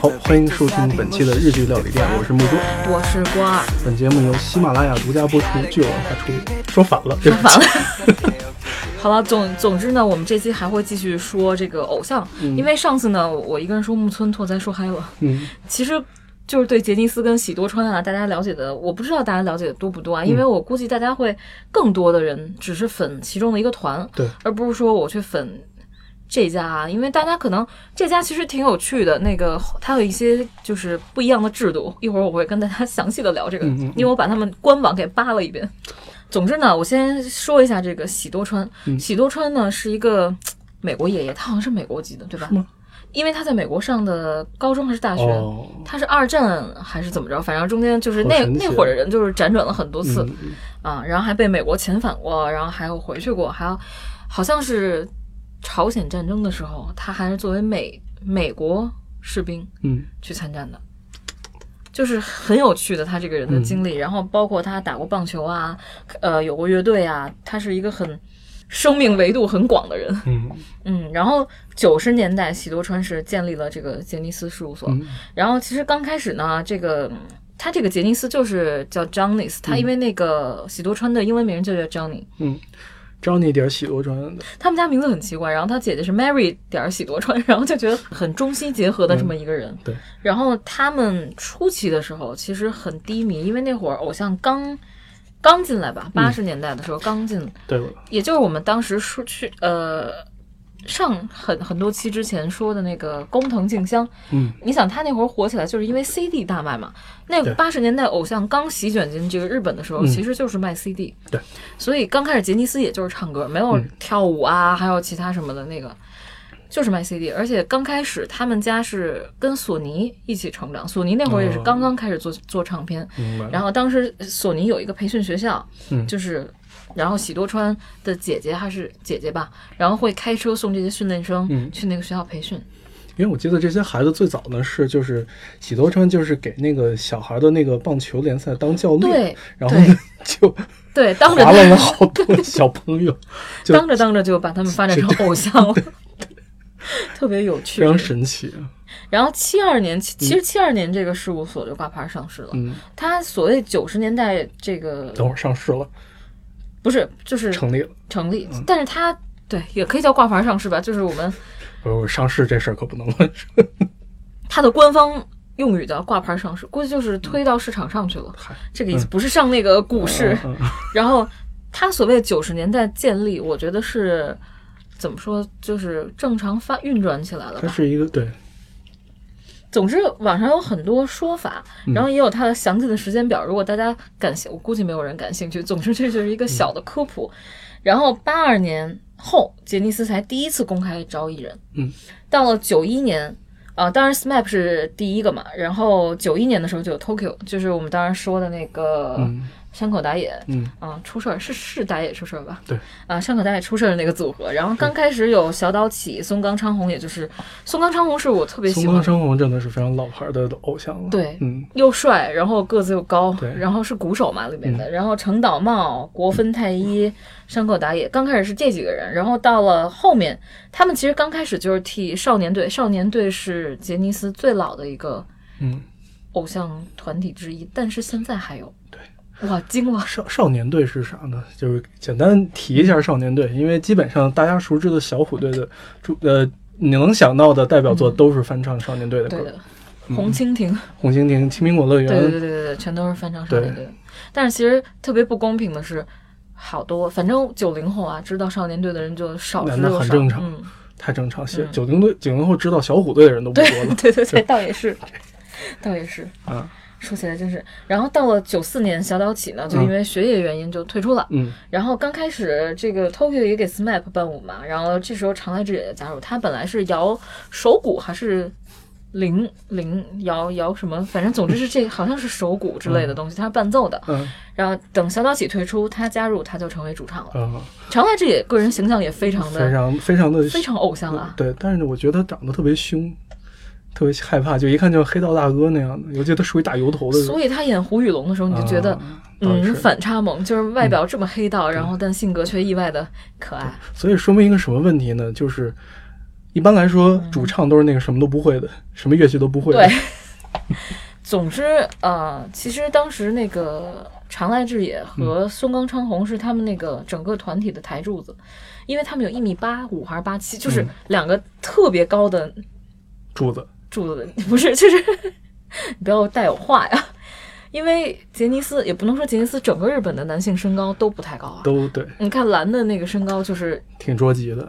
好欢迎收听本期的日剧料理店我是木珠我是瓜本节目由喜马拉雅独家播出具有文化出。说反了。说反了。好了总总之呢我们这期还会继续说这个偶像。因为上次呢我一个人说木村拓哉说嗨了。嗯。其实就是对杰尼斯跟喜多川啊，大家了解的，我不知道大家了解的多不多啊，因为我估计大家会更多的人只是粉其中的一个团，对，而不是说我去粉这家啊，因为大家可能这家其实挺有趣的，那个它有一些就是不一样的制度，一会儿我会跟大家详细的聊这个，嗯嗯嗯因为我把他们官网给扒了一遍。总之呢，我先说一下这个喜多川。嗯喜多川呢是一个美国爷爷，他好像是美国籍的，对吧？因为他在美国上的高中还是大学，哦，他是二战还是怎么着？反正中间就是那那会儿的人就是辗转了很多次、啊，然后还被美国遣返过，然后还有回去过，还有好像是朝鲜战争的时候，他还是作为美美国士兵嗯去参战的，就是很有趣的他这个人的经历。然后包括他打过棒球啊，呃，有过乐队啊，他是一个很生命维度很广的人。嗯。嗯，然后九十年代喜多川是建立了这个杰尼斯事务所，嗯。然后其实刚开始呢，这个。他这个杰尼斯就是叫 Johnny's，他因为那个喜多川的英文名就叫 Johnny，、嗯，Johnny 点喜多川。的，他们家名字很奇怪，然后他姐姐是 Mary 点儿喜多川，然后就觉得很中西结合的这么一个人。对，然后他们初期的时候其实很低迷，因为那会儿偶像刚刚进来吧，八十年代的时候刚进，对。了，也就是我们当时说去呃上很很多期之前说的那个工藤静香，嗯。你想他那会儿火起来就是因为 CD 大卖嘛，那对。八十年代偶像刚席卷进这个日本的时候，嗯。其实就是卖 CD，对，所以刚开始杰尼斯也就是唱歌，没有嗯。跳舞啊，还有其他什么的那个。就是卖 CD，而且刚开始他们家是跟索尼一起成长，索尼那会儿也是哦。刚刚开始做、做唱片，然后当时索尼有一个培训学校，嗯。就是，然后喜多川的姐姐还是姐姐吧，然后会开车送这些训练生嗯。去那个学校培训。因为我记得这些孩子最早呢是就是喜多川就是给那个小孩的那个棒球联赛当教练，对然后呢就对，当着了好多小朋友，当着当着就把他们发展成偶像了，特别有趣非。常神奇啊。然后七二年，其其实七二年这个事务所就挂牌上市了。嗯，它所谓九十年代这个等会儿上市了，不是就是成立了。成立，嗯但是它对也可以叫挂牌上市吧，就是我们不是上市这事儿可不能乱说。它的官方用语叫挂牌上市，估计就是推到市场上去了。嗨这个意思不是上那个股市。然后它所谓九十年代建立，我觉得是怎么说，就是正常发运转起来了它吧。是一个对，总之，网上有很多说法，嗯然后也有它的详细的时间表。如果大家感兴，我估计没有人感兴趣。总之，这就是一个小的科普。然后八二年后，杰尼斯才第一次公开招艺人。嗯，到了九一年。啊，当然，SMAP 是第一个嘛，然后九一年的时候就有 Tokyo，就是我们当时说的那个嗯山口打野，嗯。啊，出事儿是是打野出事儿吧？对，啊，山口打野出事儿的那个组合。然后刚开始有小岛启、松冈昌宏，也就是松冈昌宏是我特别喜欢的，冈昌宏真的是非常老牌的偶像了。对嗯。又帅，然后个子又高对，然后是鼓手嘛里面的，然后成岛茂、国分太一、山口打野，刚开始是这几个人，然后到了后面，他们其实刚开始就是替少年队，少年队是杰尼斯最老的一个嗯，偶像团体之一，但是现在还有，对，哇，惊了，少少年队是啥呢？就是简单提一下少年队，因为基本上大家熟知的小虎队的主呃，你能想到的代表作都是翻唱少年队的歌，对的，红蜻蜓。红蜻蜓、青苹果乐园，对对对对全都是翻唱少年队的。但是其实特别不公平的是，好多反正九零后啊，知道少年队的人就少之那又少。很正常嗯，太正常。嗯九零队九零后知道小虎队的人都不多了 对对 对，倒也是，倒也是。啊。说起来真是，然后到了九四年，小岛启呢，就因为学业原因就退出了。嗯然后刚开始这个 Tokyo 也给 SMAP 伴舞嘛，然后这时候长濑智也加入，他本来是摇手鼓还是铃铃摇摇什么，反正总之是这好像是手鼓之类的东西，他是伴奏的。嗯然后等小岛启退出，他加入，他就成为主唱了。嗯，长濑智也个人形象也非常的非常非常的非常偶像啊，对，但是我觉得他长得特别凶，特别害怕，就一看就是黑道大哥那样的，尤其他属于打油头的所以他演胡宇龙的时候，你就觉得，啊嗯，反差萌，就是外表这么黑道，然后但性格却意外的可爱。所以说明一个什么问题呢？就是一般来说，主唱都是那个什么都不会的，什么乐器都不会的。对，总之，呃，其实当时那个长濑智也和松冈昌宏是他们那个整个团体的台柱子，因为他们有一米八五还是八七，就是嗯。两个特别高的柱子，柱子，不是，就是 你不要带有话呀。因为杰尼斯也不能说杰尼斯整个日本的男性身高都不太高啊。都对，你看蓝的那个身高就是挺捉急的。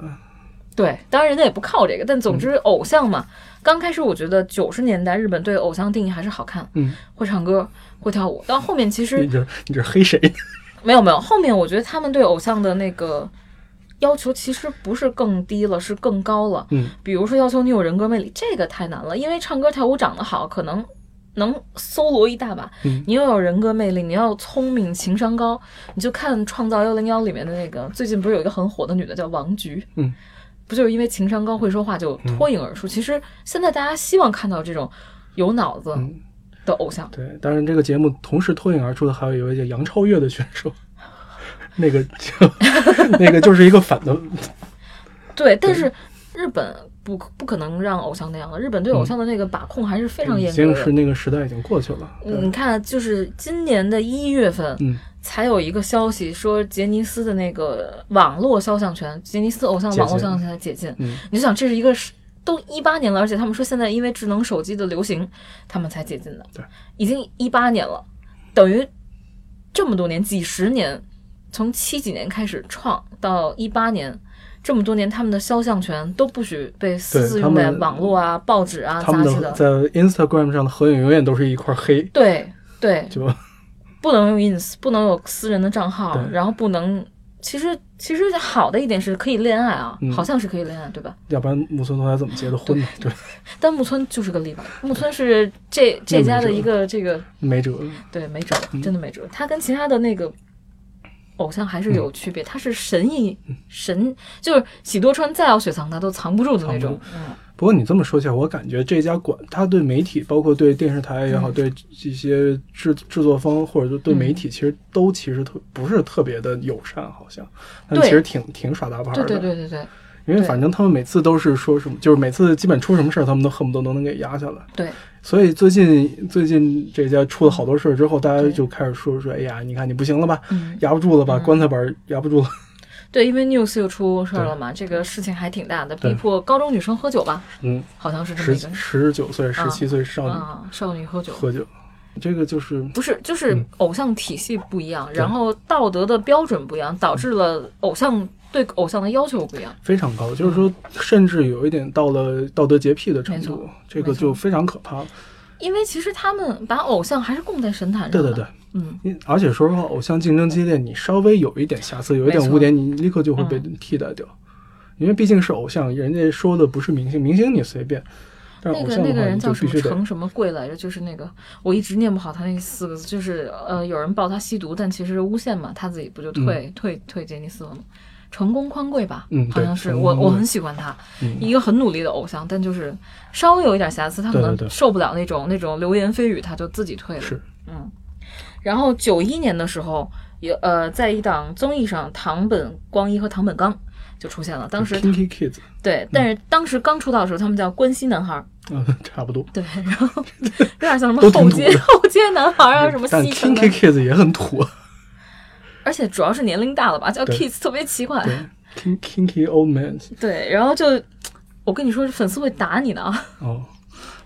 对，当然人家也不靠这个，但总嗯之偶像嘛，刚开始我觉得九十年代日本对偶像定义还是好看，嗯，会唱歌，会跳舞。到后面其实你实这你这黑谁？没有没有，后面我觉得他们对偶像的那个要求其实不是更低了，是更高了。嗯，比如说要求你有人格魅力，这个太难了，因为唱歌跳舞长得好，可能能搜罗一大把。嗯你又有人格魅力，你要聪明，情商高，你就看《创造幺零幺》里面的那个，最近不是有一个很火的女的叫王菊，嗯，不就是因为情商高会说话就脱颖而出？其实现在大家希望看到这种有脑子嗯的偶像。对，当然这个节目同时脱颖而出的还有一位叫杨超越的选手，那个就那个就是一个反的，对，但是日本不不可能让偶像那样了，日本对偶像的那个把控还是非常严格的。经是那个时代已经过去了。嗯你看，就是今年的一月份，嗯才有一个消息说杰尼斯的那个网络肖像权，杰尼斯偶像网络肖像权解禁。嗯你就想，这是一个都一八年了，而且他们说现在因为智能手机的流行，他们才解禁的。对，已经一八年了，等于这么多年，几十年，从七几年开始创到一八年。这么多年，他们的肖像权都不许被私自用在网络啊、报纸啊、杂志的。在 Instagram 上的合影永远都是一块黑，对对，就不能用 ins，不能有私人的账号，然后不能。其实其实好的一点是可以恋爱啊，嗯好像是可以恋爱，对吧？要不然木村拓哉怎么结的婚呢？对，但木村就是个例外，木村是这这家的一个这个没辙。对没辙，嗯真的没辙。他跟其他的那个偶像还是有区别，他是神隐神，就是喜多川再要雪藏他都藏不住的那种。嗯，不过你这么说起来，我感觉这家馆他对媒体，包括对电视台也好，嗯。对这些制制作方或者说对媒体，其实都其实特不是特别的友善，好像，但对。其实挺挺耍大牌的。对对对对对因为反正他们每次都是说什么，就是每次基本出什么事儿，他们都恨不得都能给压下来。对，所以最近最近这家出了好多事儿之后，大家就开始说说，哎呀，你看你不行了吧，嗯压不住了吧，嗯。棺材板儿压不住了。对，因为 news 又出事儿了嘛，这个事情还挺大的，逼迫高中女生喝酒吧，嗯，好像是这么十一个十九岁、十七岁少女啊，少女喝酒。喝酒，这个就是不是，就是嗯。偶像体系不一样，然后道德的标准不一样，导致了偶像对偶像的要求不一样。非常高，就是说，甚至有一点到了道德洁癖的程度这个就非常可怕了。因为其实他们把偶像还是供在神坛上的。对对对，嗯，而且说实话，偶像竞争激烈，你稍微有一点瑕疵，有一点污点，你立刻就会被嗯替代掉。因为毕竟是偶像，人家说的不是明星，明星你随便，那个那个人叫什么程什么贵来着？就是那个我一直念不好他那四个字，就是呃，有人报他吸毒，但其实是诬陷嘛，他自己不就退、退退杰尼斯了吗？成功宽贵吧，嗯好像是我我很喜欢他，嗯。一个很努力的偶像，但就是稍微有一点瑕疵，他可能受不了那种那种流言蜚语，他就自己退了。是。嗯，然后九一年的时候，有呃，在一档综艺上，唐本光一和唐本刚就出现了。当时 Kinky Kids，对，但是当时刚出道的时候，他们叫关西男孩儿，嗯，差不多。对，然后 有点像什么后街后街男孩儿啊，什么但西城 Kinky 啊，Kids 也很土，而且主要是年龄大了吧，叫 kids 特别奇怪。对，Kin Kinky Old Man，对，然后就我跟你说，粉丝会打你的啊。哦，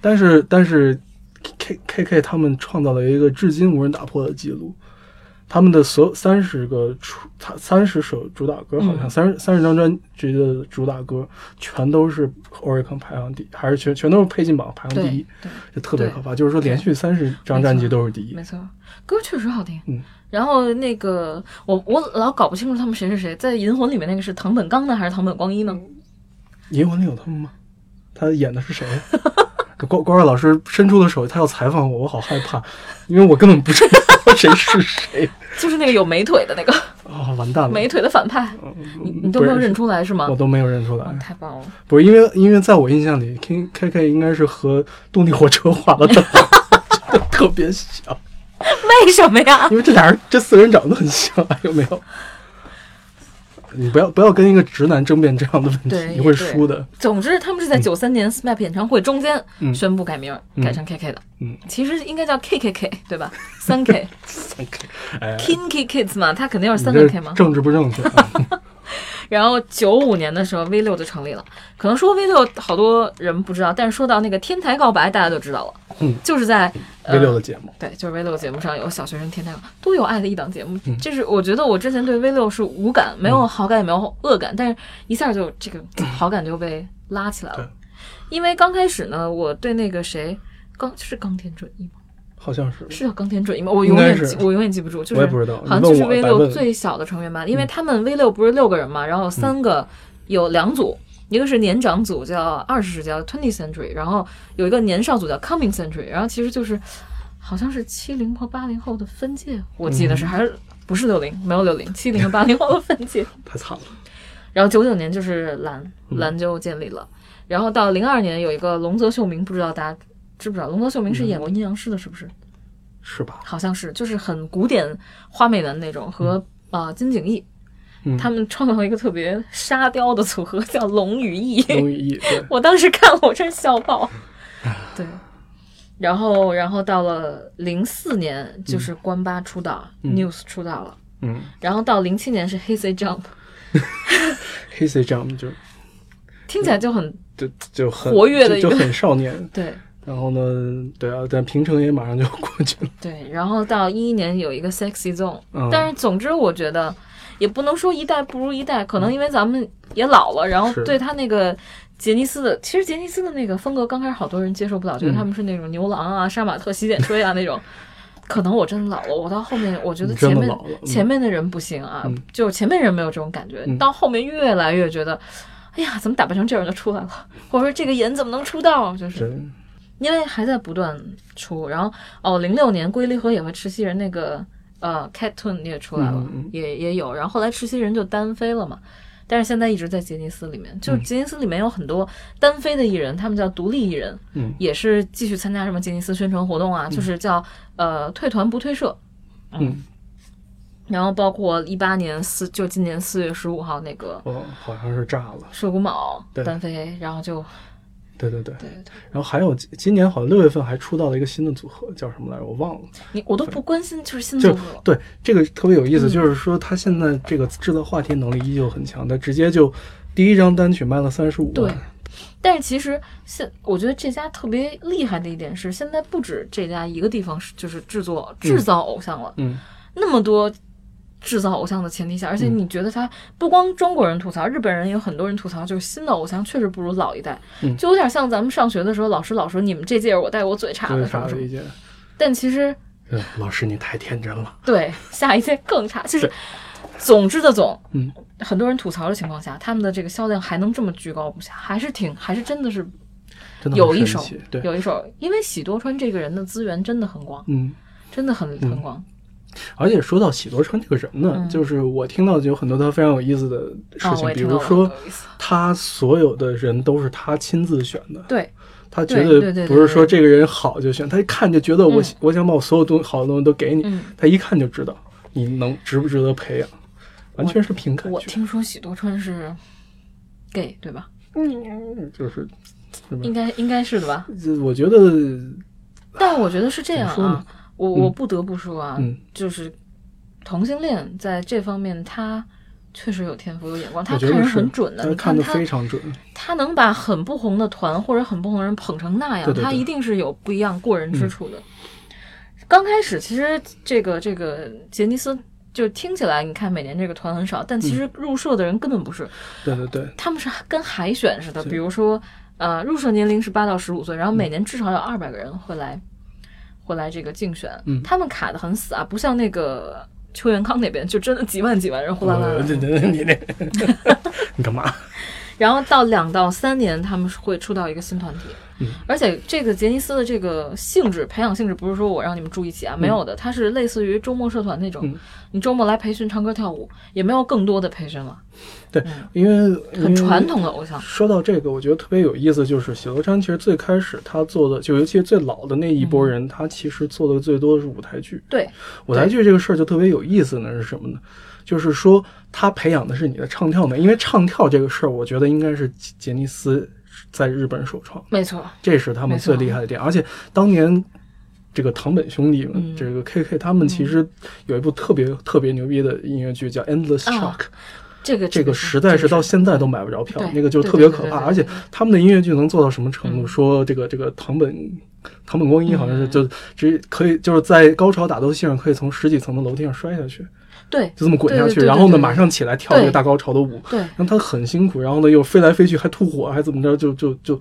但是但是 K K K 他们创造了一个至今无人打破的记录，他们的所有三十个出，他三十首主打歌，好像嗯。三十三十张专辑的主打歌，全都是 Oricon 排行第，还是全全都是配进榜排行第一，对，就特别可怕。就是说连续三十张专辑都是第一。没，错，歌确实好听。嗯，然后那个我我老搞不清楚他们谁是谁，在《银魂》里面那个是藤本刚呢，还是藤本光一呢？银魂里有他们吗？他演的是谁？关关二老师伸出了手，他要采访我，我好害怕，因为我根本不知道谁是谁。就是那个有美腿的那个。哦，完蛋了，美腿的反派，你你都没有认出来是吗我？都没有认出来哇，。太棒了！不是因为，因为在我印象里，K K K 应该是和动力火车画 的等特别像，为什么呀？因为这俩人这四个人长得很像，有没有？你不要不要跟一个直男争辩这样的问题，你会输的。总之，他们是在九三年 SMAP 演唱会中间嗯宣布改名，改成 KK 的。嗯，其实应该叫 KKK 对吧？三 K 三 K，哎，Kinky Kids 嘛，他肯定是三个 K 嘛。政治不正确啊。然后九五年的时候，V 六就成立了。可能说 V 六好多人不知道，但是说到那个天台告白，大家都知道了。嗯，就是在 V 六呃的节目，对，就是 V 六节目上有小学生天台告白，多有爱的一档节目。嗯这是我觉得我之前对 V 六是无感，没有好感也没有恶感，但是一下就这个好感就被拉起来对了。因为刚开始呢，我对那个谁。钢是钢铁准一吗？好像是，是叫冈田准一吗？我永远记我永远记不住，就是我也不知道好像就是 V 六最小的成员吧，因为他们 V 六不是六个人嘛，然后三个有两组，一个是年长组叫二十世纪叫 Twenty Century，然后有一个年少组叫 Coming Century，然后其实就是好像是七零和八零后的分界，我记得是、还是不是六零，没有六零，七零和八零后的分界。太惨了。然后九九年就是蓝嗯。蓝就建立了，然后到零二年有一个龙泽秀明，不知道大家知不知道？龙泽秀明是演过阴阳师的，是不是？是吧？好像是，就是很古典花美男那种，和啊、呃金景逸，嗯他们创造了一个特别沙雕的组合，叫龙与翼。龙与翼，我当时看，我真是笑爆。对，然后然后到了零四年，就是关八出道、嗯 n e w s 出道了，嗯，然后到零七年是 Hey Say Jump，黑 C 这样就听起来就很就就很活跃的一个就就很少年。对然后呢，对啊，但平成也马上就过去了。对。然后到一一年有一个 Sexy Zone，、嗯。但是总之我觉得也不能说一代不如一代，可能因为咱们也老了，然后对他那个杰尼斯的，其实杰尼斯的那个风格刚开始好多人接受不了，觉得嗯。他们是那种牛郎啊、杀马特、洗剪吹啊那种。可能我真老了，我到后面我觉得前面前面的人不行啊，嗯。就前面人没有这种感觉，嗯。到后面越来越觉得，哎呀，怎么打扮成这样就出来了，或者说这个颜怎么能出道，就是。真因为还在不断出，然后哦，零六年龟梨和也和赤西人那个呃 Cattoon 也出来了，也也有，然后后来赤西人就单飞了嘛，但是现在一直在杰尼斯里面，就杰尼斯里面有很多单飞的艺人，他们叫独立艺人，嗯。也是继续参加什么杰尼斯宣传活动啊，就是叫呃退团不退社，嗯，然后包括一八年四就今年四月十五号那个哦，好像是炸了。涉谷卯对。单飞，然后就对对对。对对对，然后还有今今年好像六月份还出道了一个新的组合，叫什么来着？我忘了。你我都不关心就是新就组合，对这个特别有意思，嗯就是说他现在这个制造话题能力依旧很强，他直接就第一张单曲卖了三十五对万。但是其实现我觉得这家特别厉害的一点是，现在不止这家一个地方是就是制作制造偶像了，嗯，那么多制造偶像的前提下，而且嗯。你觉得他不光中国人吐槽，日本人也有很多人吐槽，就是新的偶像确实不如老一代，嗯。就有点像咱们上学的时候，老师老说你们这届我带我最差最的什么什么。但其实呃老师你太天真了。对下一届更差，就是。总之的总，嗯，很多人吐槽的情况下，他们的这个销量还能这么居高不下，还是挺还是真的是有一手，对，有一手，因为喜多川这个人的资源真的很广，嗯。真的很很广。而且说到喜多川这个人呢，嗯就是我听到有很多他非常有意思的事啊，情，比如说他所有的人都是他亲自选的，对他绝对不是说这个人好就选，他一看就觉得我、嗯我想把我所有东好的东西都给你，嗯，他一看就知道你能值不值得培养，完全是凭感觉，我听说喜多川是 gay 对吧？嗯就是应该应该是的吧？就我觉得但我觉得是这样说啊，我我不得不说啊，嗯就是同性恋在这方面他。确实有天赋，有眼光，他看人很准的。你他看他，非常准，他能把很不红的团或者很不红的人捧成那样，对对对他一定是有不一样过人之处的。刚开始其实这个这个杰尼斯就听起来，你看每年这个团很少，但其实入社的人根本不是，对对对，他们是跟海选似的。比如说，呃，入社年龄是八到十五岁，然后每年至少有二百个人会来会来这个竞选，嗯他们卡的很死啊，不像那个邱元康那边就真的几万几万人呼啦啦来。呃对对对，你那 你干嘛？然后到两到三年，他们会出到一个新团体。而且这个杰尼斯的这个性质培养性质不是说我让你们住一起啊，没有的，它是类似于周末社团那种，嗯你周末来培训唱歌跳舞，也没有更多的培训了，对，因为很传。统的偶像。说到这个，我觉得特别有意思，就是喜多川其实最开始他做的，就尤其是最老的那一波人，他其实做的最多的是舞台剧。对，舞台剧这个事儿就特别有意思呢，是什么呢？就是说他培养的是你的唱跳能力，因为唱跳这个事儿，我觉得应该是杰杰尼斯在日本首创，没错，这是他们最厉害的点。而且当年这个堂本兄弟们，嗯。这个 KK 他们其实有一部特别特别牛逼的音乐剧叫《Endless 啊 Shock》，这个这个实在是到现在都买不着票，那个就特别可怕。而且他们的音乐剧能做到什么程度？嗯。说这个这个堂本堂本光一好像是嗯。就只可以就是在高潮打斗戏上可以从十几层的楼梯上摔下去，对就这么滚下去，然后呢马上起来跳这个大高潮的舞，对让他很辛苦，然后呢又飞来飞去，还吐火，还怎么着，就就就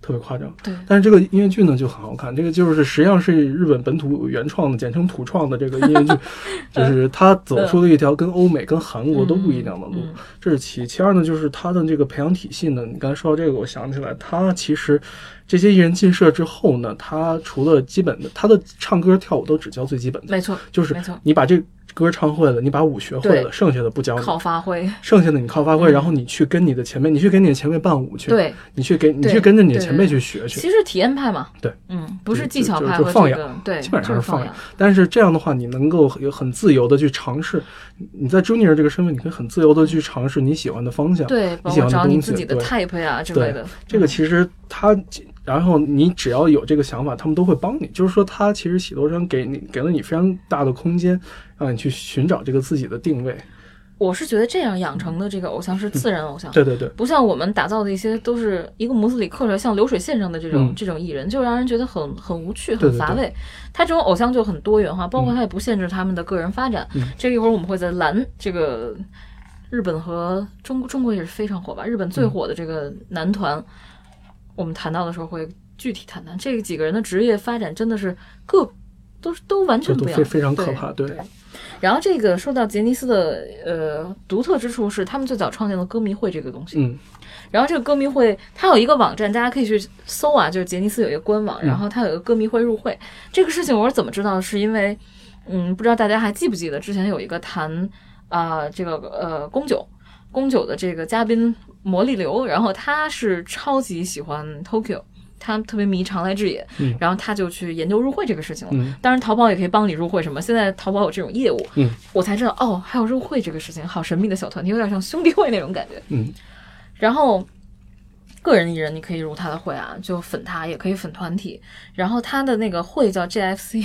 特别夸张。对但是这个音乐剧呢就很好看，这个就是实际上是日本本土原创的，简称土创的这个音乐剧，就是他走出了一条跟欧美、跟韩国都不一样的路。这是其一，其二呢，就是他的这个培养体系呢，你刚才说到这个，我想起来，他其实这些艺人进社之后呢，他除了基本的，他的唱歌跳舞都只教最基本的，没错，就是你把这歌唱会了，你把舞学会了，剩下的不教你。靠发挥。剩下的你靠发挥，然后你去跟你的前辈，你去跟你的前辈伴舞去，对，你去给你去跟着你的前辈去学去。其实体验派嘛，对，嗯，不是技巧派就放养对，基本上就是养放养。但是这样的话，你能够有很自由的去尝试。你在 junior 这个身份，你可以很自由的去尝试你喜欢的方向，对，你喜欢的东西。自己的对 type 呀之类的。这个其实他，然后你只要有这个想法，他们都会帮你。就是说，他其实喜多川给你给了你非常大的空间，让你去寻找这个自己的定位。我是觉得这样养成的这个偶像是自然偶像，对对对，不像我们打造的一些都是一个模子里刻出来像流水线上的这种、嗯这种艺人，就让人觉得很很无趣、对对对很乏味。他这种偶像就很多元化，包括他也不限制他们的个人发展。嗯这个一会儿我们会在蓝这个日本和中国中国也是非常火吧，日本嗯最火的这个男团，我们谈到的时候会具体谈谈这几个人的职业发展真的是各都都完全不一样，非非常可怕。对，然后这个说到杰尼斯的呃独特之处是，他们最早创建了歌迷会这个东西。嗯然后这个歌迷会它有一个网站，大家可以去搜啊，就是杰尼斯有一个官网，然后它有一个歌迷会入会。这个事情我是怎么知道？是因为嗯，不知道大家还记不记得之前有一个谈啊、这个呃宫九宫九的这个嘉宾魔力流，然后他是超级喜欢 Tokyo。他特别迷长濑智也，嗯然后他就去研究入会这个事情了。嗯当然，淘宝也可以帮你入会什么。现在淘宝有这种业务，嗯，我才知道哦，还有入会这个事情，好神秘的小团体，有点像兄弟会那种感觉。嗯然后个人艺人你可以入他的会啊，就粉他，也可以粉团体。然后他的那个会叫 JFC。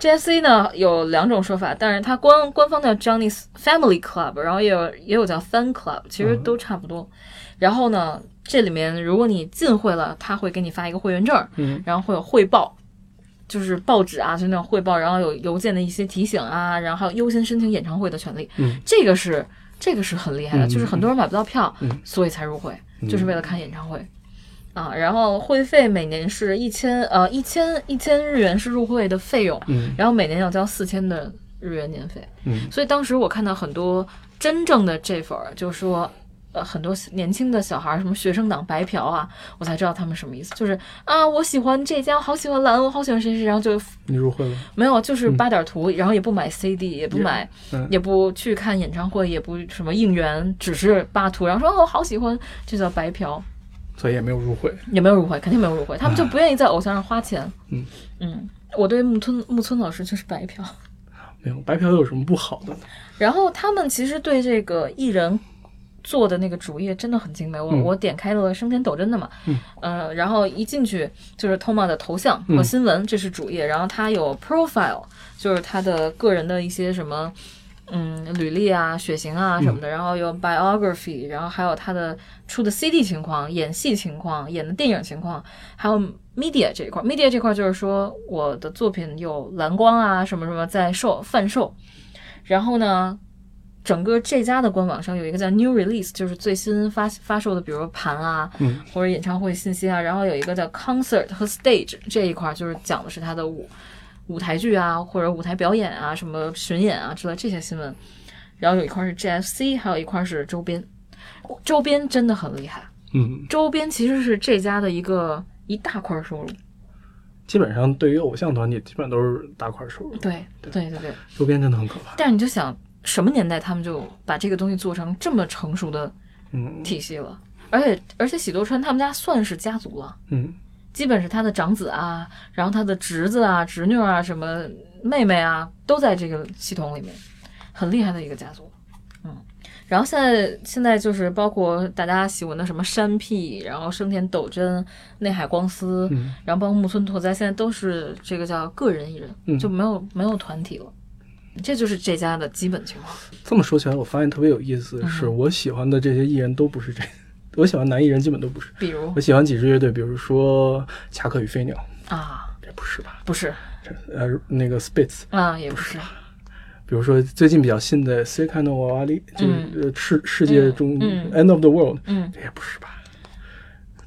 JFC 呢有两种说法，但是它官官方叫 Johnny's Family Club，然后也有也有叫 Fan Club，其实都差不多。然后呢，这里面如果你进会了，他会给你发一个会员证，嗯然后会有汇报，就是报纸啊，就那种汇报，然后有邮件的一些提醒啊，然后优先申请演唱会的权利。嗯，这个是这个是很厉害的，嗯就是很多人买不到票，嗯所以才入会，就是为了看演唱会。啊，然后会费每年是一千呃一千一千日元是入会的费用，嗯然后每年要交四千的日元年费。嗯所以当时我看到很多真正的这粉儿，就说。呃，很多年轻的小孩儿，什么学生党白嫖啊，我才知道他们什么意思。就是啊，我喜欢这家，我好喜欢蓝，我好喜欢谁谁，然后就你入会了？没有，就是扒点图，然后也不买 CD，也不买，嗯也不去看演唱会，也不什么应援，只是扒图，然后说哦，我好喜欢，这叫白嫖，所以也没有入会。也没有入会，肯定没有入会，他们就不愿意在偶像上花钱。嗯嗯，我对木村木村老师就是白嫖。没有白嫖有什么不好的？然后他们其实对这个艺人做的那个主页真的很精美。我、嗯我点开了生田斗真的嘛，嗯呃，然后一进去就是 Toma 的头像和嗯新闻，这是主页。然后他有 profile，就是他的个人的一些什么。嗯，履历啊、血型啊什么的，然后有 biography，然后还有他的出的 CD 情况、演戏情况、演的电影情况，还有 media 这一块。media 这块就是说我的作品有蓝光啊，什么什么在售贩售。然后呢，整个这家的官网上有一个叫 New Release，就是最新发发售的，比如盘啊，嗯或者演唱会信息啊。然后有一个叫 Concert 和 Stage 这一块，就是讲的是他的舞舞台剧啊，或者舞台表演啊，什么巡演啊之类这些新闻。然后有一块是 GFC，还有一块是周边，周边真的很厉害。嗯，周边其实是这家的一个一大块收入。基本上对于偶像团体，基本上都是大块收入，对对对对。周边真的很可怕。但是你就想，什么年代他们就把这个东西做成这么成熟的嗯体系了？而且而且喜多川他们家算是家族了，嗯，基本是他的长子啊，然后他的侄子啊、侄女啊、什么妹妹啊，都在这个系统里面，很厉害的一个家族。嗯，然后现在现在就是包括大家喜欢的什么山 P，然后生田斗真、内海光司，嗯然后包括木村拓哉，现在都是这个叫个人艺人，嗯就没有没有团体了。这就是这家的基本情况。这么说起来，我发现特别有意思的是，嗯我喜欢的这些艺人都不是这，我喜欢男艺人基本都不是。比如？我喜欢几支乐队，比如说恰克与飞鸟，啊，这不是吧？不是。呃，那个 Spitz，啊，也不是，比如说最近比较新的 s e k a n o w a l i 就是呃世世界中嗯 End of the World，嗯，这也不是吧？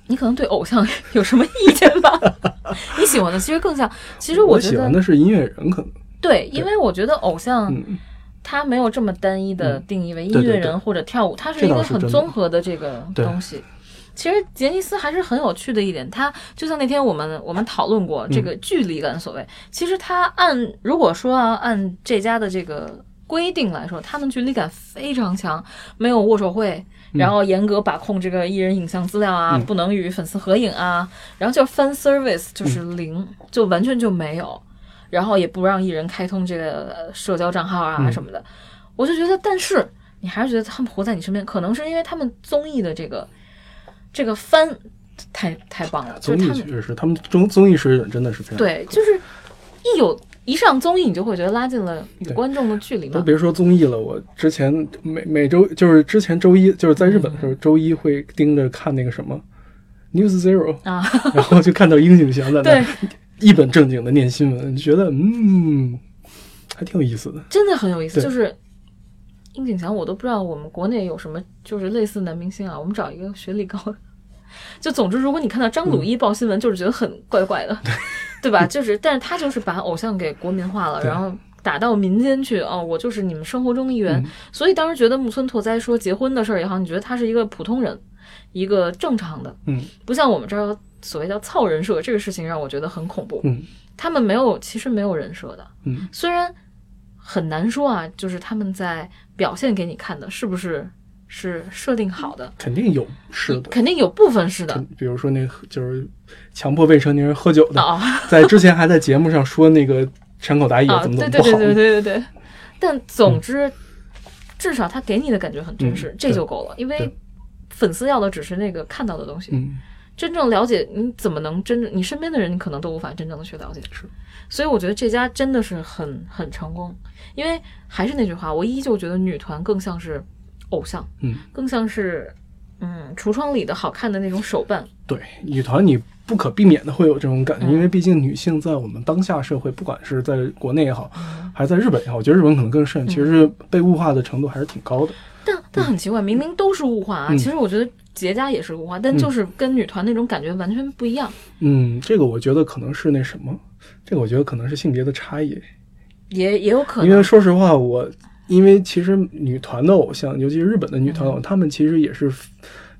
你可能对偶像有什么意见吧？你喜欢的其实更像，其实觉得我喜欢的是音乐人，可能。对，因为我觉得偶像嗯，它没有这么单一的嗯。定义为音乐人或者跳舞，它是一个很综合的这个东西。其实杰尼斯还是很有趣的一点，它就像那天我们我们讨论过这嗯。个距离感，所谓，其实它按如果说啊按这家的这个规定来说，他们距离感非常强，没有握手会，然后严格把控这个艺人影像资料啊，嗯。不能与粉丝合影啊，然后就 fan service 就是零，就完全就没有，然后也不让艺人开通这个呃社交账号啊嗯。什么的，我就觉得，但是你还是觉得他们活在你身边，可能是因为他们综艺的这个这个番太太棒了，综艺确实，他们综综艺水准真的是非常对，就是一有一上综艺，你就会觉得拉近了与观众的距离嘛。都别说综艺了，我之前每每周就是之前周一就是在日本的时候，周一会盯着看那个什么 News Zero，啊，然后就看到樱井翔在对那，一本正经的念新闻，觉得嗯，还挺有意思的。真的很有意思，就是。殷景祥，我都不知道我们国内有什么就是类似男明星啊，我们找一个学历高的。就总之，如果你看到张鲁一报新闻，就是觉得很怪怪的，对吧？就是，但是他就是把偶像给国民化了，然后打到民间去。哦，我就是你们生活中的一员。嗯所以当时觉得木村拓哉说结婚的事儿也好，你觉得他是一个普通人，一个正常的，嗯不像我们这儿所谓叫操人设这个事情，让我觉得很恐怖。嗯。他们没有，其实没有人设的。嗯，虽然很难说啊，就是他们在表现给你看的是不是是设定好的，肯定有是的。肯定有部分是的。比如说那个就是强迫未成年人喝酒的，啊 在之前还在节目上说那个山口达也啊，怎么对怎么不好，对对对对对对。但总之，至少他给你的感觉很真实，嗯这就够了。因为粉丝要的只是那个看到的东西，嗯，真正了解你怎么能真正你身边的人，你可能都无法真正的去了解。是，所以我觉得这家真的是很很成功，因为还是那句话，我依旧觉得女团更像是偶像，嗯，更像是嗯橱窗里的好看的那种手办，对，女团你不可避免的会有这种感觉，嗯。因为毕竟女性在我们当下社会，不管是在国内也好，嗯。还是在日本也好，我觉得日本可能更甚，其实被物化的程度还是挺高的。但但很奇怪，明明都是物化啊，嗯。其实我觉得结痂也是文化，但就是跟女团那种感觉完全不一样，嗯，这个我觉得可能是那什么，这个我觉得可能是性别的差异，也也有可能。因为。说实话，我因为其实女团的偶像，尤其是日本的女团偶像，她们其实也是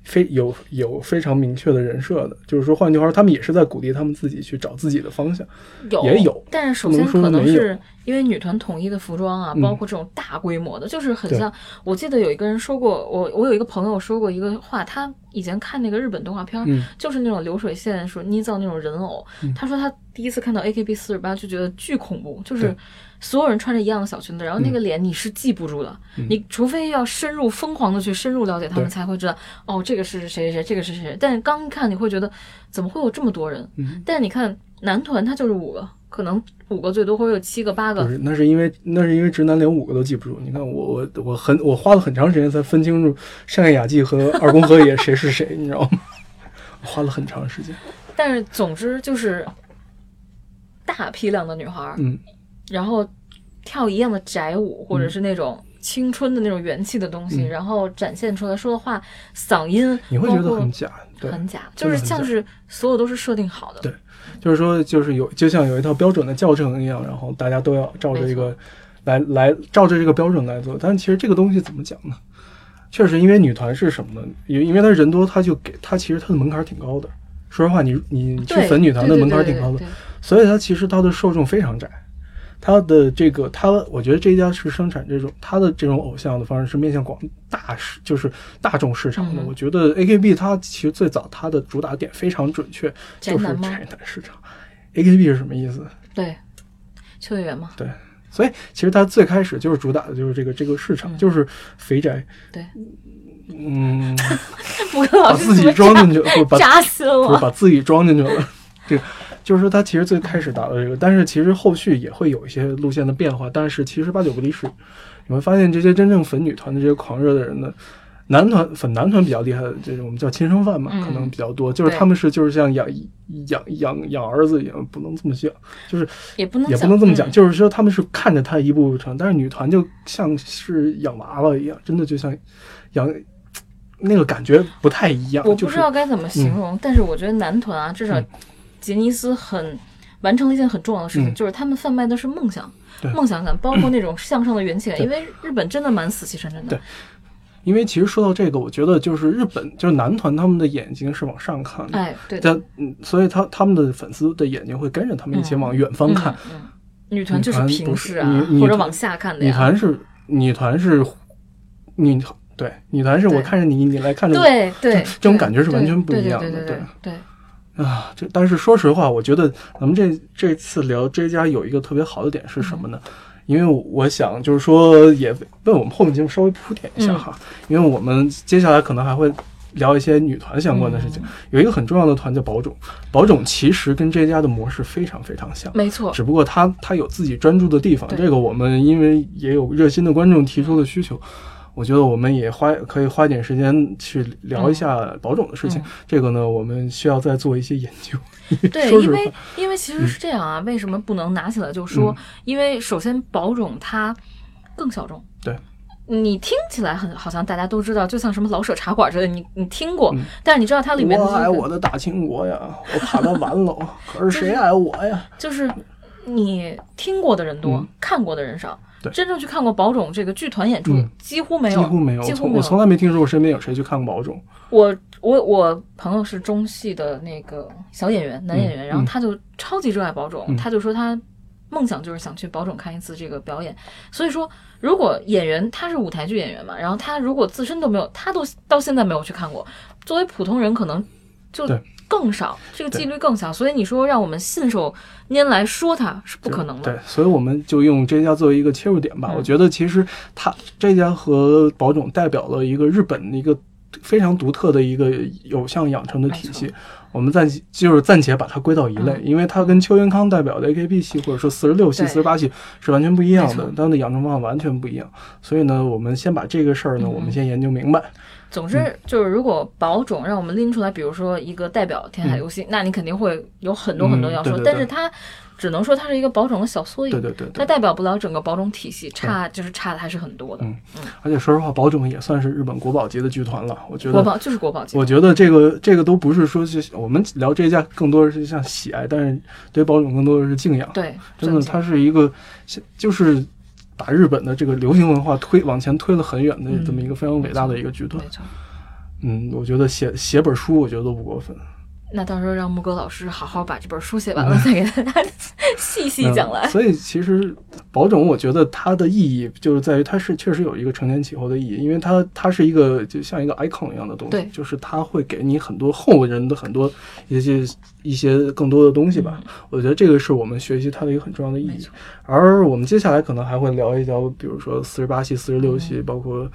非有有非常明确的人设的，就是说，换句话说，他们也是在鼓励他们自己去找自己的方向。有也有但是首先可能是因为女团统一的服装啊，嗯包括这种大规模的，就是很像。我记得有一个人说过，我我有一个朋友说过一个话，他以前看那个日本动画片就是那种流水线说捏造那种人偶。他说他第一次看到 AKB 四十八就觉得巨恐怖，就是所有人穿着一样的小裙子，然后那个脸你是记不住的，你除非要深入疯狂的去深入了解他们，才会知道哦，这个是谁谁谁，这个是谁谁。但刚一看你会觉得怎么会有这么多人？嗯但你看男团，他就是五个，可能五个最多，或者有七个、八个。不是，那是因为那是因为直男连五个都记不住。你看我我我很我花了很长时间才分清楚上野雅纪和二宫和也谁是谁，你知道吗？我花了很长时间。但是总之就是大批量的女孩儿，嗯，然后跳一样的宅舞，或者是那种青春的那种元气的东西，嗯然后展现出来说的话，嗓音你会觉得很假，对，很假，就是像是所有都是设定好的。对就是说就是有就像有一套标准的教程一样，然后大家都要照着一个来来照着这个标准来做。但其实这个东西怎么讲呢？确实，因为女团是什么呢？因因为她人多，她就给她其实她的门槛挺高的。说实话，你你去粉女团的门槛挺高的所以她其实她的受众非常窄。它的这个，它我觉得这家是生产这种它的这种偶像的方式是面向广大市，就是大众市场的。嗯我觉得 AKB 它其实最早它的主打点非常准确，就是宅男市场。AKB 是什么意思？对，秋叶原嘛，对，所以其实它最开始就是主打的就是这个这个市场，就是肥宅。对，嗯，把自己装进去，不把扎心不是了。把自己装进去了。这个就是说，他其实最开始打的这个，但是其实后续也会有一些路线的变化，但是其实八九不离十。你会发现，这些真正粉女团的这些狂热的人呢，男团粉 男团比较厉害的，这种我们叫亲生饭嘛，嗯可能比较多。就是他们是就是像养养养养儿子一样，不能这么讲，就是也不能也不能这么讲，嗯就是说他们是看着他一步步成，但是女团就像是养娃娃一样，真的就像养那个感觉不太一样。我不就是知道该怎么形容，但是我觉得男团啊，至少嗯杰尼斯很完成了一件很重要的事情，嗯。就是他们贩卖的是梦想对、梦想感，包括那种向上的元气感。因为日本真的蛮死气沉沉的。对，因为其实说到这个，我觉得就是日本就是男团他们的眼睛是往上看的，哎，对。的，嗯，所以他他们的粉丝的眼睛会跟着他们一起往远方看。嗯。嗯。女团就是平视啊，或者往下看的呀。女团是女团是女对女团是我看着你，你来看着我对对，这种感觉是完全不一样的对对对对。对，啊。这但是说实话，我觉得咱们这这次聊这家有一个特别好的点是什么呢？因为我想就是说，也为我们后面节目稍微铺垫一下哈，因为我们接下来可能还会聊一些女团相关的事情。有一个很重要的团叫宝冢，宝冢其实跟这家的模式非常非常像。没错，只不过他他有自己专注的地方，这个我们因为也有热心的观众提出的需求，我觉得我们也花可以花点时间去聊一下宝冢的事情。嗯这个呢，我们需要再做一些研究。对，因为因为其实是这样啊，为什么不能拿起来就说？嗯因为首先宝冢它更小众，对，你听起来很好像大家都知道，就像什么老舍茶馆之类的，你你听过，嗯但是你知道它里面的我爱我的大清国呀，我怕它完了，可是谁爱我呀？就是你听过的人多，嗯看过的人少。对真正去看过宝冢这个剧团演出，嗯几乎没有，几乎没有。我从来没听说过身边有谁去看过宝冢。我我我朋友是中戏的那个小演员，男演员，嗯然后他就超级热爱宝冢，嗯他就说他梦想就是想去宝冢看一次这个表演。所以说，如果演员他是舞台剧演员嘛，然后他如果自身都没有，他都到现在没有去看过，作为普通人可能就对更少，这个几率更小。所以你说让我们信手拈来说它是不可能的。对，所以我们就用这家作为一个切入点吧。嗯我觉得其实它这家和宝冢代表了一个日本的一个非常独特的一个偶像养成的体系。我们暂就是暂且把它归到一类，嗯因为它跟邱元康代表的 AKB 系或者说四十六系、四十八系是完全不一样的没错，他们的养成方法完全不一样。所以呢，我们先把这个事儿呢，嗯我们先研究明白。总之就是，如果宝冢让我们拎出来，比如说一个代表天海游戏，那你肯定会有很多很多要说，嗯对对对但是它只能说它是一个宝冢的小缩影，对对对对。它代表不了整个宝冢体系，差就是差的还是很多的。嗯嗯而且说实话，宝冢也算是日本国宝级的剧团了，我觉得。国宝就是国宝级，我觉得这个这个都不是说是我们聊这一家更多的是像喜爱，但是对宝冢更多的是敬仰。对，真的，它是一个就是把日本的这个流行文化推往前推了很远的嗯这么一个非常伟大的一个剧团。嗯，我觉得写写本书，我觉得都不过分。那到时候让木哥老师好好把这本书写完了，再给大家细细讲来嗯。所以其实宝冢，我觉得它的意义就是在于它是确实有一个承前启后的意义，因为它它是一个就像一个 icon 一样的东西，就是它会给你很多后人的很多一些一些更多的东西吧。我觉得这个是我们学习它的一个很重要的意义。而我们接下来可能还会聊一聊，比如说四十八系、四十六系，嗯包括。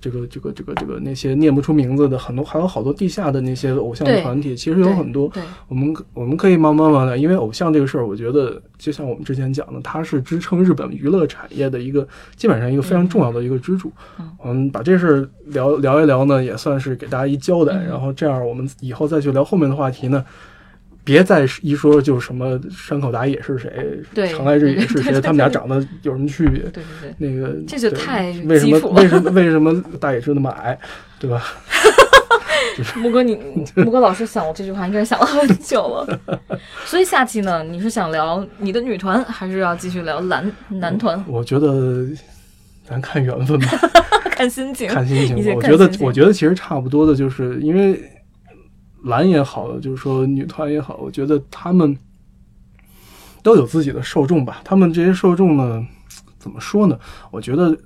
这个这个这个这个那些念不出名字的很多，还有好多地下的那些偶像团体，其实有很多。我们我们可以慢慢慢来，因为偶像这个事儿，我觉得就像我们之前讲的，它是支撑日本娱乐产业的一个基本上一个非常重要的一个支柱。嗯我们把这事儿聊聊一聊呢，也算是给大家一交代。嗯然后这样，我们以后再去聊后面的话题呢，别再一说就什么山口达也是谁，对长濑智也是谁，他们俩长得有什么区别？对对对。那个这就太为什么为什么为什么大野智那么矮，对吧？木哥你，木哥老师想我这句话应该想了很久了。所以下期呢，你是想聊你的女团，还是要继续聊男男团？我觉得咱看缘分吧。看心情，看心情。我觉得我觉得其实差不多的，就是因为蓝也好，就是说女团也好，我觉得他们都有自己的受众吧。他们这些受众呢，怎么说呢？我觉得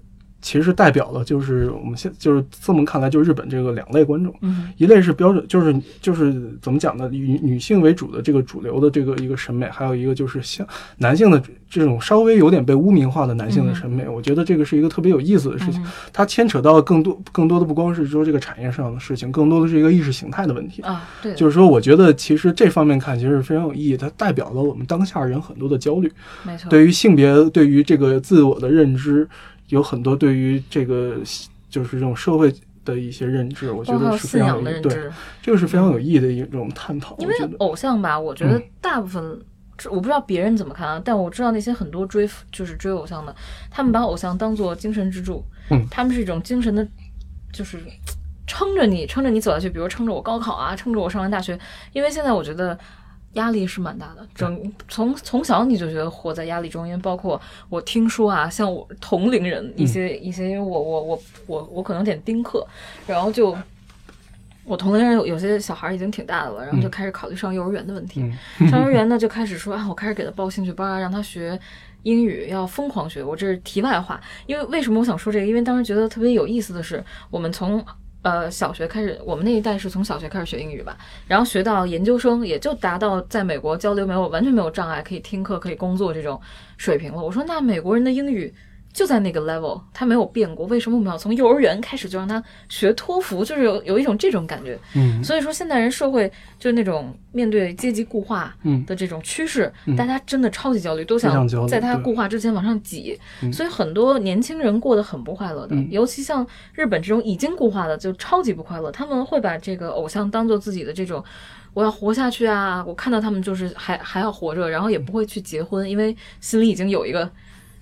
其实代表了，就是我们现就是这么看来，就是日本这个两类观众。嗯一类是标准，就是就是怎么讲呢？以女性为主的这个主流的这个一个审美，还有一个就是像男性的这种稍微有点被污名化的男性的审美。我觉得这个是一个特别有意思的事情，嗯它牵扯到更多更多的不光是说这个产业上的事情，更多的是一个意识形态的问题。啊，对，就是说，我觉得其实这方面看其实是非常有意义，它代表了我们当下人很多的焦虑，没错，对于性别、对于这个自我的认知，有很多对于这个就是这种社会的一些认知，我觉得是非信常有意义。对，仰的认知。这个是非常有意义的一种探讨。因为偶像吧，我觉得嗯大部分，我不知道别人怎么看啊，但我知道那些很多追就是追偶像的，他们把偶像当做精神支柱，嗯他们是一种精神的，就是撑着你，撑着你走下去，比如撑着我高考啊，撑着我上完大学，因为现在我觉得。压力是蛮大的，整从从小你就觉得活在压力中，因为包括我听说啊，像我同龄人一些、一些，因为我我我我我可能有点丁克，然后就我同龄人有有些小孩已经挺大的了，然后就开始考虑上幼儿园的问题。嗯上幼儿园 呢就开始说啊，我开始给他报兴趣班啊，让他学英语，要疯狂学。我这是题外话，因为为什么我想说这个？因为当时觉得特别有意思的是，我们从呃小学开始，我们那一代是从小学开始学英语吧，然后学到研究生，也就达到在美国交流没有完全没有障碍，可以听课，可以工作这种水平了。我说那美国人的英语。就在那个 level，他没有变过。为什么我们要从幼儿园开始就让他学托福？就是有有一种这种感觉。嗯所以说，现代人社会就是那种面对阶级固化嗯的这种趋势，嗯大家真的超级焦虑，都想在他固化之前往上挤。嗯所以很多年轻人过得很不快乐的，嗯尤其像日本这种已经固化的，就超级不快乐。他们会把这个偶像当做自己的这种。我要活下去啊！我看到他们就是还还要活着，然后也不会去结婚，因为心里已经有一个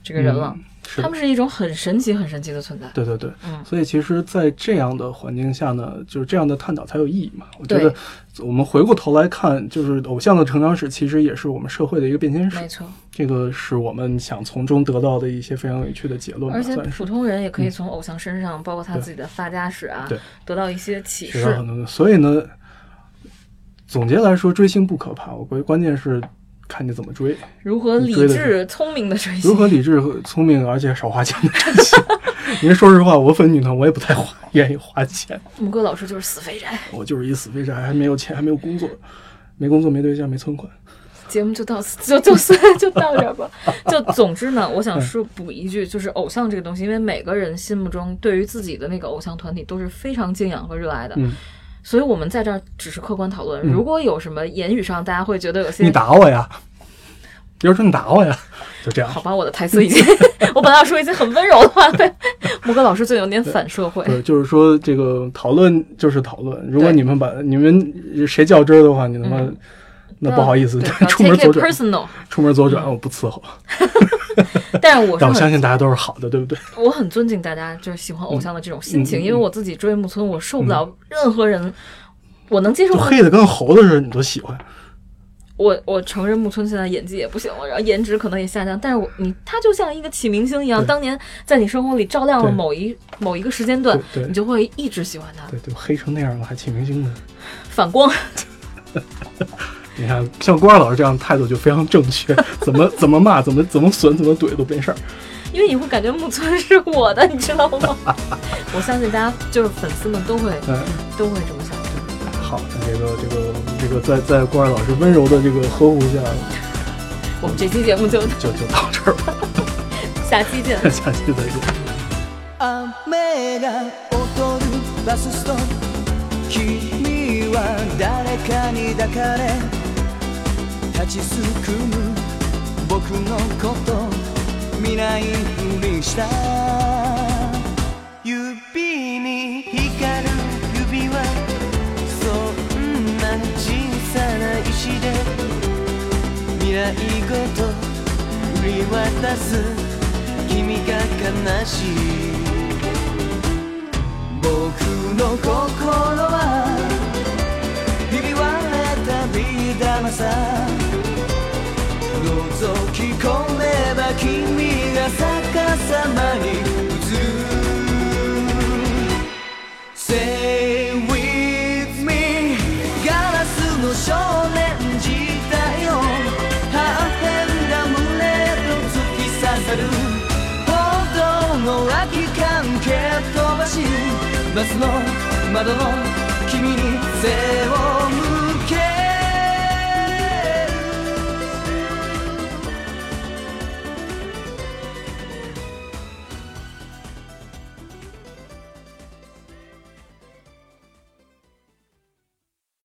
这个人了。他们是一种很神奇、很神奇的存在。对对对，嗯所以其实，在这样的环境下呢，就是这样的探讨才有意义嘛。我觉得我们回过头来看，就是偶像的成长史，其实也是我们社会的一个变迁史。没错。这个是我们想从中得到的一些非常有趣的结论，而且普通人也可以从偶像身上，包括他自己的发家史啊，得到一些启示很。多。所以呢，总结来说，追星不可怕，我关关键是看你怎么追，如何理智、聪明的追星。如何理智和聪明，而且少花钱的追星。因为说实话，我粉女团，我也不太花愿意花钱，木哥老师就是死肥宅。我就是一死肥宅，还没有钱，还没有工作，没工作，没对象，没存款。节目就到此，就就算就到这儿吧。就总之呢，我想说补一句，就是偶像这个东西，因为每个人心目中对于自己的那个偶像团体都是非常敬仰和热爱的，嗯所以我们在这儿只是客观讨论。如果有什么言语上大家会觉得有些你打我呀！比如说你打我呀，就这样好。吧，我的台词已经，我本来要说一些很温柔的话，对木哥老师最近有点反社会。对，就是说这个讨论就是讨论。如果你们把你们谁较真儿的话，你他妈、嗯那不好意思 出门左转。出门左转我不伺候。但是我是但我相信大家都是好的，对不对？我很尊敬大家就是喜欢偶像的这种心情，因为我自己追木村，我受不了任何人，我能接受黑的跟猴子似的，你都喜欢。我我承认木村现在演技也不行了，然后颜值可能也下降，但是我你他就像一个启明星一样，当年在你生活里照亮了某一某一个时间段，对对你就会一直喜欢他。对，就黑成那样了，还启明星呢。反光，你看，像郭二老师这样态度就非常正确，怎么怎么骂，怎么怎么损，怎么怼都没事儿。因为你会感觉木村是我的，你知道吗？我相信大家就是粉丝们都会嗯，都会这么想。好，那这个这个这个在在郭二老师温柔的这个呵护下，我们这期节目就就就到这儿吧，下期见。下期再见。立ちすくむ僕のこと見ないふりした。指に光る指輪。そんな小さな石で未来ごと振り渡す君が悲しい。僕の心バスの窓の君に背を向